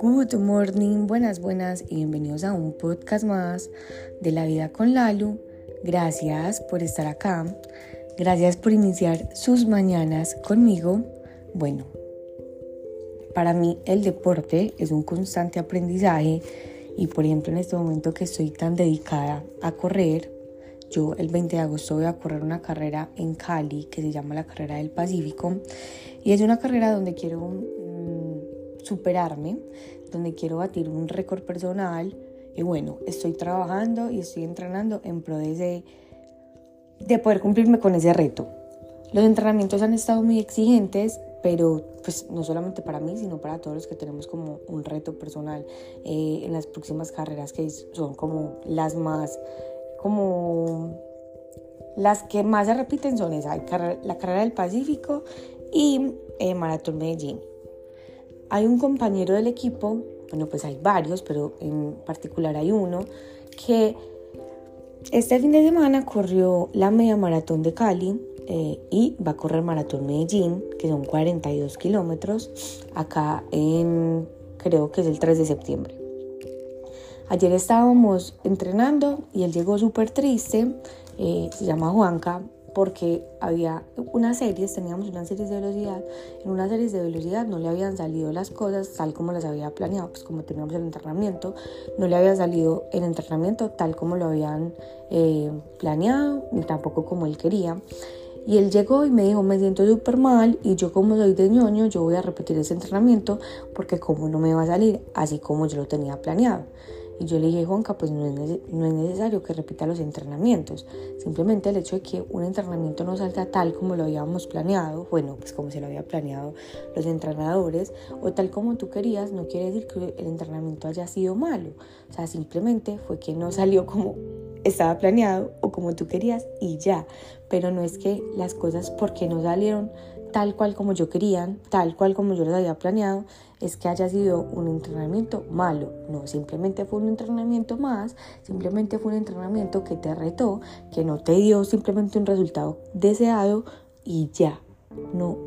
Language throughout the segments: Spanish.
Good morning, buenas, buenas y bienvenidos a un podcast más de la vida con Lalu. Gracias por estar acá. Gracias por iniciar sus mañanas conmigo. Bueno, para mí el deporte es un constante aprendizaje y por ejemplo en este momento que estoy tan dedicada a correr, yo el 20 de agosto voy a correr una carrera en Cali que se llama la Carrera del Pacífico y es una carrera donde quiero superarme, donde quiero batir un récord personal. Y bueno, estoy trabajando y estoy entrenando en pro de, de poder cumplirme con ese reto. Los entrenamientos han estado muy exigentes, pero pues no solamente para mí, sino para todos los que tenemos como un reto personal eh, en las próximas carreras que son como las más, como las que más se repiten son esa, la carrera del Pacífico y eh, Maratón Medellín. Hay un compañero del equipo, bueno, pues hay varios, pero en particular hay uno que este fin de semana corrió la media maratón de Cali eh, y va a correr maratón Medellín, que son 42 kilómetros, acá en, creo que es el 3 de septiembre. Ayer estábamos entrenando y él llegó súper triste, eh, se llama Juanca, porque había unas series, teníamos unas series de velocidad, en unas series de velocidad no le habían salido las cosas tal como las había planeado, pues como teníamos el entrenamiento, no le había salido el entrenamiento tal como lo habían eh, planeado, ni tampoco como él quería. Y él llegó y me dijo, me siento súper mal y yo como soy de ñoño, yo voy a repetir ese entrenamiento porque como no me va a salir así como yo lo tenía planeado. Y yo le dije, Juanca, pues no es, no es necesario que repita los entrenamientos. Simplemente el hecho de que un entrenamiento no salga tal como lo habíamos planeado, bueno, pues como se lo había planeado los entrenadores, o tal como tú querías, no quiere decir que el entrenamiento haya sido malo. O sea, simplemente fue que no salió como estaba planeado o como tú querías y ya. Pero no es que las cosas porque no salieron tal cual como yo quería, tal cual como yo lo había planeado, es que haya sido un entrenamiento malo. No, simplemente fue un entrenamiento más, simplemente fue un entrenamiento que te retó, que no te dio simplemente un resultado deseado y ya. No,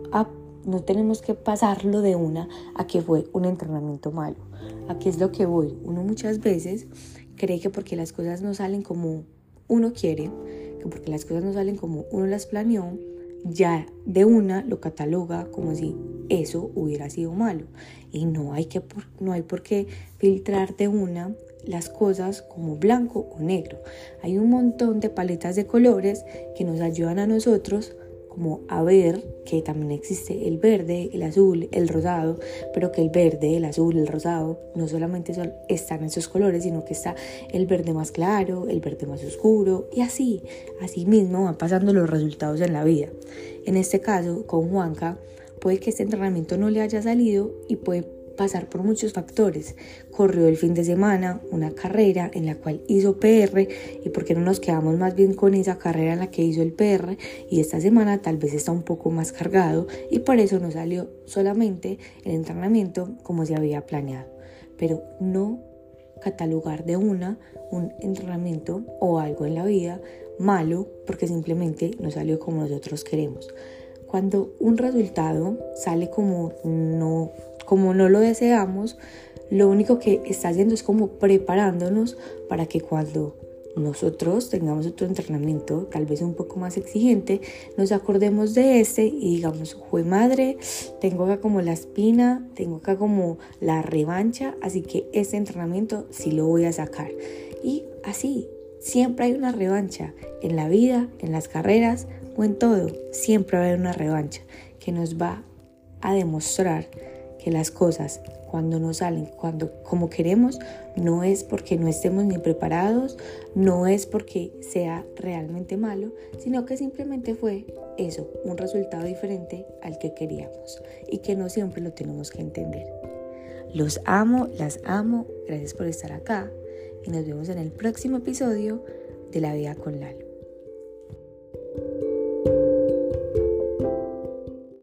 no tenemos que pasarlo de una a que fue un entrenamiento malo. Aquí es lo que voy. Uno muchas veces cree que porque las cosas no salen como uno quiere, que porque las cosas no salen como uno las planeó, ya de una lo cataloga como si eso hubiera sido malo. Y no hay, que, no hay por qué filtrar de una las cosas como blanco o negro. Hay un montón de paletas de colores que nos ayudan a nosotros como a ver que también existe el verde, el azul, el rosado, pero que el verde, el azul, el rosado no solamente son, están esos colores, sino que está el verde más claro, el verde más oscuro y así, así mismo van pasando los resultados en la vida. En este caso, con Juanca, puede que este entrenamiento no le haya salido y puede pasar por muchos factores. Corrió el fin de semana una carrera en la cual hizo PR y por qué no nos quedamos más bien con esa carrera en la que hizo el PR y esta semana tal vez está un poco más cargado y por eso no salió solamente el entrenamiento como se había planeado. Pero no catalogar de una un entrenamiento o algo en la vida malo porque simplemente no salió como nosotros queremos. Cuando un resultado sale como no como no lo deseamos, lo único que está haciendo es como preparándonos para que cuando nosotros tengamos otro entrenamiento, tal vez un poco más exigente, nos acordemos de este y digamos, fue madre, tengo acá como la espina, tengo acá como la revancha, así que este entrenamiento sí lo voy a sacar. Y así, siempre hay una revancha en la vida, en las carreras o en todo, siempre va a haber una revancha que nos va a demostrar que las cosas cuando no salen cuando como queremos no es porque no estemos ni preparados, no es porque sea realmente malo, sino que simplemente fue eso, un resultado diferente al que queríamos y que no siempre lo tenemos que entender. Los amo, las amo, gracias por estar acá y nos vemos en el próximo episodio de La Vida con Lalo.